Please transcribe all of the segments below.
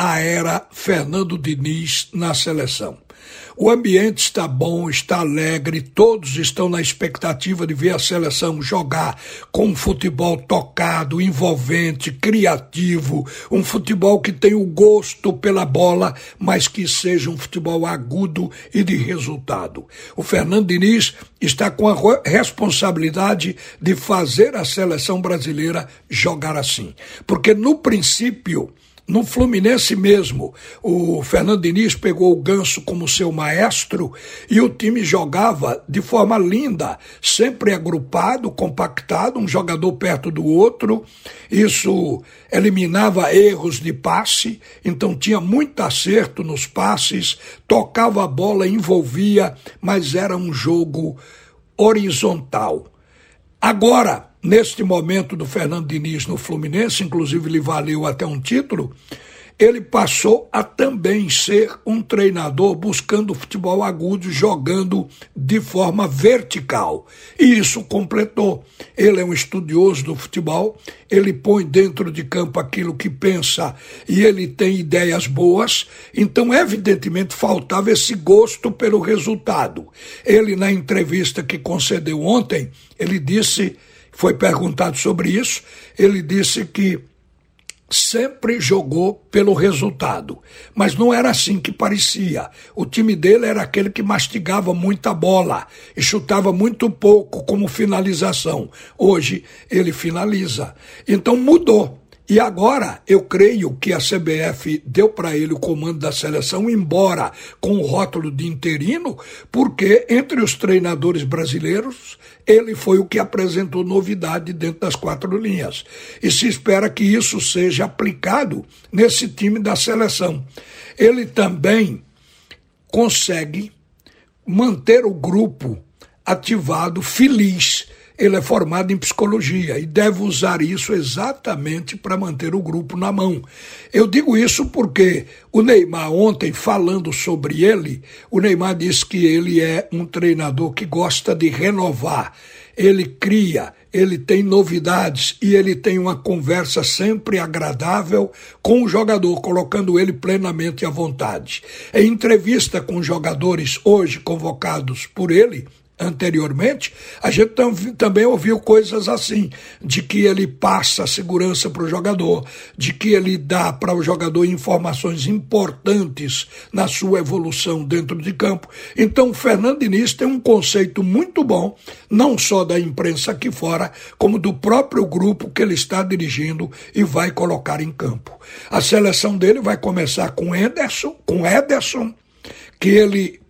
a era Fernando Diniz na seleção. O ambiente está bom, está alegre, todos estão na expectativa de ver a seleção jogar com um futebol tocado, envolvente, criativo, um futebol que tem o gosto pela bola, mas que seja um futebol agudo e de resultado. O Fernando Diniz está com a responsabilidade de fazer a seleção brasileira jogar assim. Porque no princípio, no Fluminense mesmo, o Fernando Diniz pegou o Ganso como seu maestro e o time jogava de forma linda, sempre agrupado, compactado, um jogador perto do outro. Isso eliminava erros de passe, então tinha muito acerto nos passes, tocava a bola, envolvia, mas era um jogo horizontal. Agora, neste momento do Fernando Diniz no Fluminense, inclusive lhe valeu até um título, ele passou a também ser um treinador buscando futebol agudo, jogando de forma vertical. E isso completou. Ele é um estudioso do futebol, ele põe dentro de campo aquilo que pensa e ele tem ideias boas, então, evidentemente, faltava esse gosto pelo resultado. Ele, na entrevista que concedeu ontem, ele disse foi perguntado sobre isso, ele disse que sempre jogou pelo resultado, mas não era assim que parecia. O time dele era aquele que mastigava muita bola e chutava muito pouco como finalização. Hoje ele finaliza. Então mudou. E agora eu creio que a CBF deu para ele o comando da seleção, embora com o rótulo de interino, porque entre os treinadores brasileiros ele foi o que apresentou novidade dentro das quatro linhas. E se espera que isso seja aplicado nesse time da seleção. Ele também consegue manter o grupo ativado, feliz ele é formado em psicologia e deve usar isso exatamente para manter o grupo na mão. Eu digo isso porque o Neymar, ontem, falando sobre ele, o Neymar disse que ele é um treinador que gosta de renovar. Ele cria, ele tem novidades e ele tem uma conversa sempre agradável com o jogador, colocando ele plenamente à vontade. Em entrevista com jogadores hoje convocados por ele, anteriormente, a gente tam, também ouviu coisas assim, de que ele passa segurança para o jogador, de que ele dá para o jogador informações importantes na sua evolução dentro de campo. Então, o Fernando Diniz tem um conceito muito bom, não só da imprensa aqui fora, como do próprio grupo que ele está dirigindo e vai colocar em campo. A seleção dele vai começar com Ederson, com Ederson, que ele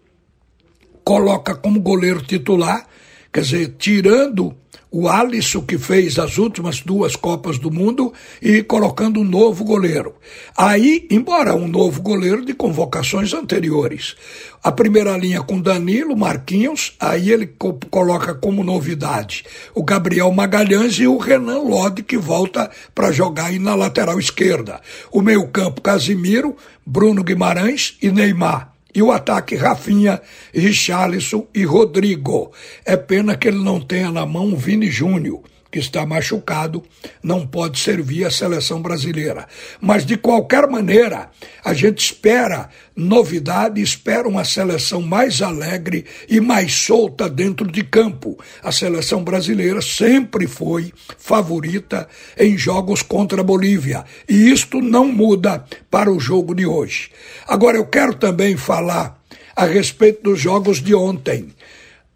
coloca como goleiro titular, quer dizer, tirando o Alisson, que fez as últimas duas Copas do Mundo, e colocando um novo goleiro. Aí, embora um novo goleiro de convocações anteriores. A primeira linha com Danilo, Marquinhos, aí ele co coloca como novidade o Gabriel Magalhães e o Renan Lodi, que volta para jogar aí na lateral esquerda. O meio-campo, Casimiro, Bruno Guimarães e Neymar. E o ataque Rafinha, Richarlison e Rodrigo. É pena que ele não tenha na mão o Vini Júnior que está machucado, não pode servir a seleção brasileira. Mas, de qualquer maneira, a gente espera novidade, espera uma seleção mais alegre e mais solta dentro de campo. A seleção brasileira sempre foi favorita em jogos contra a Bolívia. E isto não muda para o jogo de hoje. Agora, eu quero também falar a respeito dos jogos de ontem.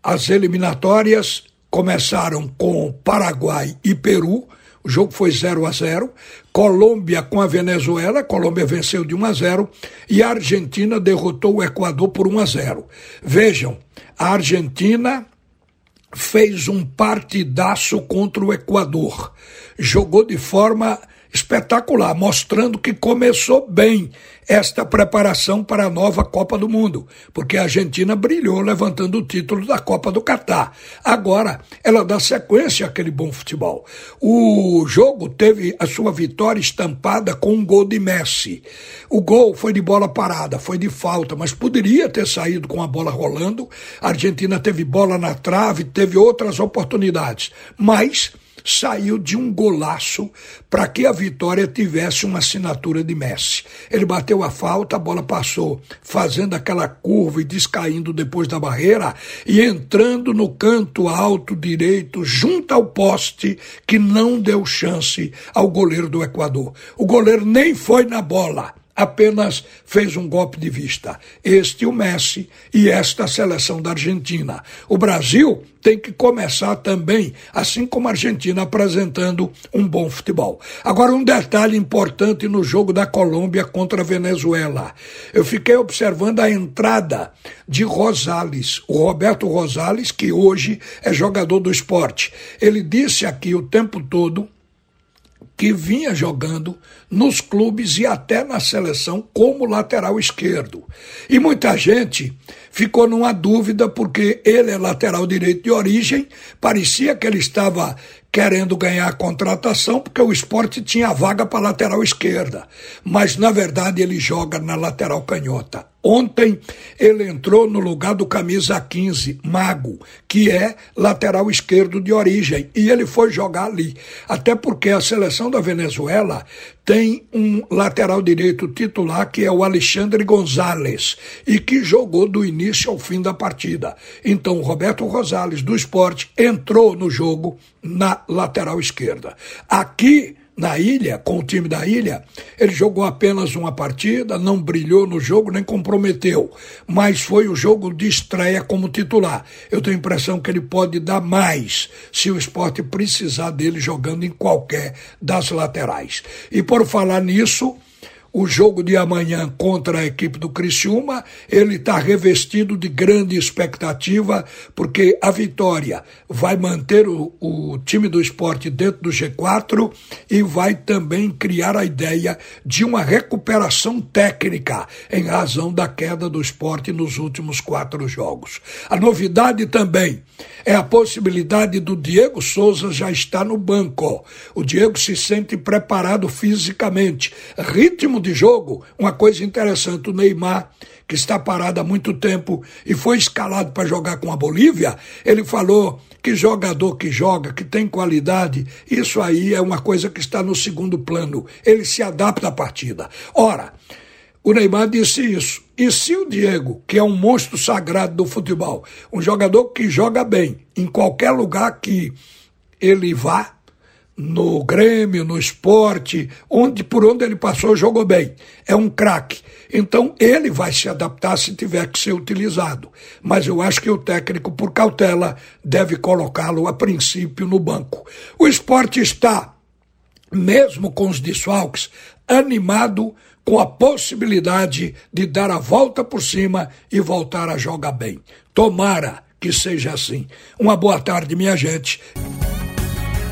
As eliminatórias começaram com Paraguai e Peru, o jogo foi 0 a 0. Colômbia com a Venezuela, a Colômbia venceu de 1 a 0 e a Argentina derrotou o Equador por 1 a 0. Vejam, a Argentina fez um partidaço contra o Equador. Jogou de forma espetacular, mostrando que começou bem esta preparação para a nova Copa do Mundo, porque a Argentina brilhou levantando o título da Copa do Catar. Agora, ela dá sequência àquele bom futebol. O jogo teve a sua vitória estampada com um gol de Messi. O gol foi de bola parada, foi de falta, mas poderia ter saído com a bola rolando. A Argentina teve bola na trave, teve outras oportunidades, mas saiu de um golaço para que a vitória tivesse uma assinatura de Messi. Ele bateu a falta, a bola passou fazendo aquela curva e descaindo depois da barreira e entrando no canto alto direito, junto ao poste, que não deu chance ao goleiro do Equador. O goleiro nem foi na bola apenas fez um golpe de vista. Este o Messi e esta a seleção da Argentina. O Brasil tem que começar também, assim como a Argentina, apresentando um bom futebol. Agora, um detalhe importante no jogo da Colômbia contra a Venezuela. Eu fiquei observando a entrada de Rosales, o Roberto Rosales, que hoje é jogador do esporte. Ele disse aqui o tempo todo que vinha jogando nos clubes e até na seleção como lateral esquerdo. E muita gente ficou numa dúvida porque ele é lateral direito de origem, parecia que ele estava querendo ganhar a contratação porque o esporte tinha vaga para lateral esquerda, mas na verdade ele joga na lateral canhota. Ontem ele entrou no lugar do camisa 15, Mago, que é lateral esquerdo de origem, e ele foi jogar ali. Até porque a seleção da Venezuela tem um lateral direito titular que é o Alexandre Gonzalez e que jogou do início ao fim da partida. Então, o Roberto Rosales do esporte entrou no jogo na lateral esquerda. Aqui na ilha, com o time da ilha, ele jogou apenas uma partida, não brilhou no jogo, nem comprometeu, mas foi o jogo de estreia como titular. Eu tenho a impressão que ele pode dar mais se o esporte precisar dele jogando em qualquer das laterais. E por falar nisso, o jogo de amanhã contra a equipe do Criciúma, ele está revestido de grande expectativa, porque a vitória vai manter o, o time do esporte dentro do G4 e vai também criar a ideia de uma recuperação técnica em razão da queda do esporte nos últimos quatro jogos. A novidade também é a possibilidade do Diego Souza já estar no banco. O Diego se sente preparado fisicamente. Ritmo de jogo, uma coisa interessante, o Neymar, que está parado há muito tempo e foi escalado para jogar com a Bolívia, ele falou que jogador que joga, que tem qualidade, isso aí é uma coisa que está no segundo plano. Ele se adapta à partida. Ora, o Neymar disse isso. E se o Diego, que é um monstro sagrado do futebol, um jogador que joga bem em qualquer lugar que ele vá, no Grêmio, no esporte, onde por onde ele passou jogou bem. É um craque. Então ele vai se adaptar se tiver que ser utilizado. Mas eu acho que o técnico, por cautela, deve colocá-lo a princípio no banco. O esporte está, mesmo com os desfalques, animado com a possibilidade de dar a volta por cima e voltar a jogar bem. Tomara que seja assim. Uma boa tarde, minha gente.